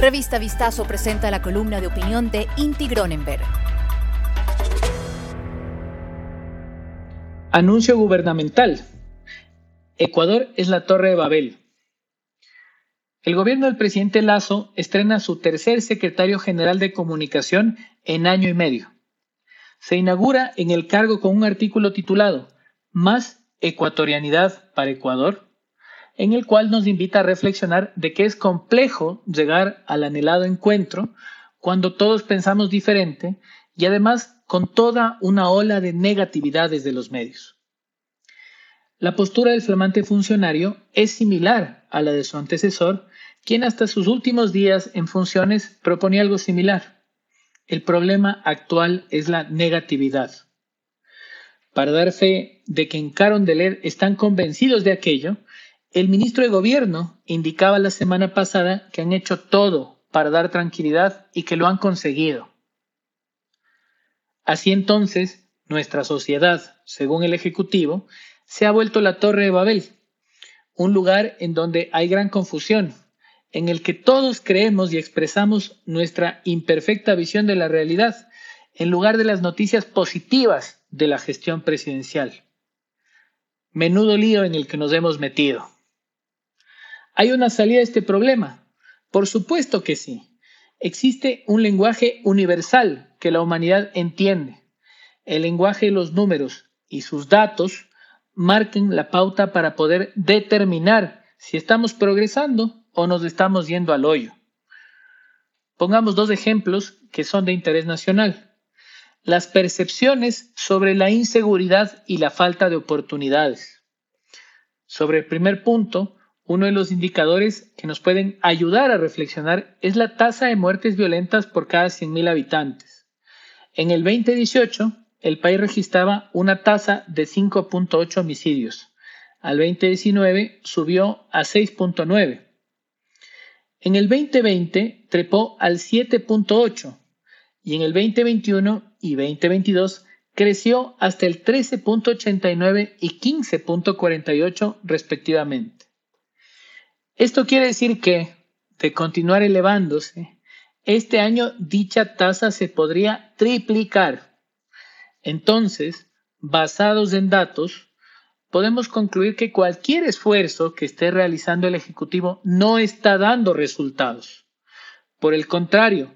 Revista Vistazo presenta la columna de opinión de Inti Gronenberg. Anuncio gubernamental. Ecuador es la Torre de Babel. El gobierno del presidente Lazo estrena su tercer secretario general de comunicación en año y medio. Se inaugura en el cargo con un artículo titulado Más ecuatorianidad para Ecuador en el cual nos invita a reflexionar de que es complejo llegar al anhelado encuentro cuando todos pensamos diferente y además con toda una ola de negatividad desde los medios. La postura del flamante funcionario es similar a la de su antecesor, quien hasta sus últimos días en funciones proponía algo similar. El problema actual es la negatividad. Para dar fe de que en Carondelet están convencidos de aquello, el ministro de Gobierno indicaba la semana pasada que han hecho todo para dar tranquilidad y que lo han conseguido. Así entonces, nuestra sociedad, según el Ejecutivo, se ha vuelto la Torre de Babel, un lugar en donde hay gran confusión, en el que todos creemos y expresamos nuestra imperfecta visión de la realidad, en lugar de las noticias positivas de la gestión presidencial. Menudo lío en el que nos hemos metido. ¿Hay una salida a este problema? Por supuesto que sí. Existe un lenguaje universal que la humanidad entiende. El lenguaje de los números y sus datos marquen la pauta para poder determinar si estamos progresando o nos estamos yendo al hoyo. Pongamos dos ejemplos que son de interés nacional. Las percepciones sobre la inseguridad y la falta de oportunidades. Sobre el primer punto, uno de los indicadores que nos pueden ayudar a reflexionar es la tasa de muertes violentas por cada 100.000 habitantes. En el 2018, el país registraba una tasa de 5.8 homicidios. Al 2019 subió a 6.9. En el 2020 trepó al 7.8 y en el 2021 y 2022 creció hasta el 13.89 y 15.48 respectivamente. Esto quiere decir que, de continuar elevándose, este año dicha tasa se podría triplicar. Entonces, basados en datos, podemos concluir que cualquier esfuerzo que esté realizando el Ejecutivo no está dando resultados. Por el contrario,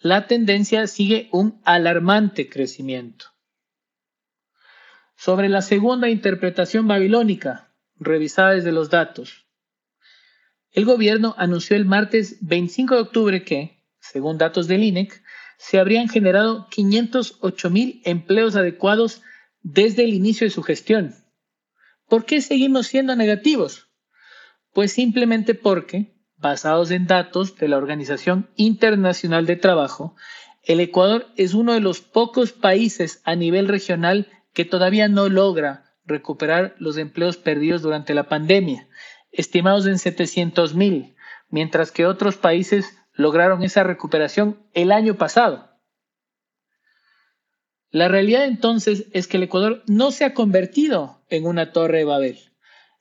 la tendencia sigue un alarmante crecimiento. Sobre la segunda interpretación babilónica, revisada desde los datos, el gobierno anunció el martes 25 de octubre que, según datos del INEC, se habrían generado 508 mil empleos adecuados desde el inicio de su gestión. ¿Por qué seguimos siendo negativos? Pues simplemente porque, basados en datos de la Organización Internacional de Trabajo, el Ecuador es uno de los pocos países a nivel regional que todavía no logra recuperar los empleos perdidos durante la pandemia estimados en 700 mil, mientras que otros países lograron esa recuperación el año pasado. La realidad entonces es que el Ecuador no se ha convertido en una torre de Babel,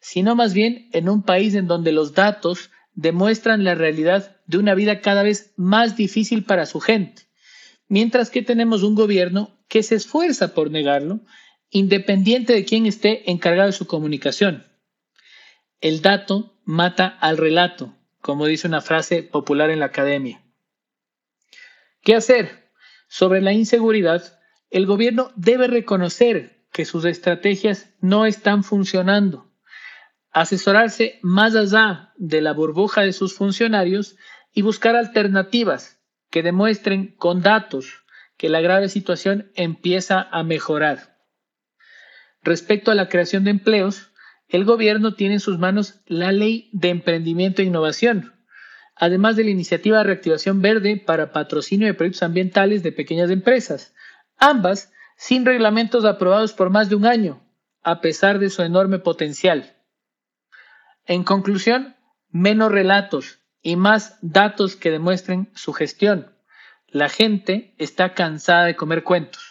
sino más bien en un país en donde los datos demuestran la realidad de una vida cada vez más difícil para su gente, mientras que tenemos un gobierno que se esfuerza por negarlo, independiente de quién esté encargado de su comunicación. El dato mata al relato, como dice una frase popular en la academia. ¿Qué hacer? Sobre la inseguridad, el gobierno debe reconocer que sus estrategias no están funcionando, asesorarse más allá de la burbuja de sus funcionarios y buscar alternativas que demuestren con datos que la grave situación empieza a mejorar. Respecto a la creación de empleos, el gobierno tiene en sus manos la Ley de Emprendimiento e Innovación, además de la Iniciativa de Reactivación Verde para patrocinio de proyectos ambientales de pequeñas empresas, ambas sin reglamentos aprobados por más de un año, a pesar de su enorme potencial. En conclusión, menos relatos y más datos que demuestren su gestión. La gente está cansada de comer cuentos.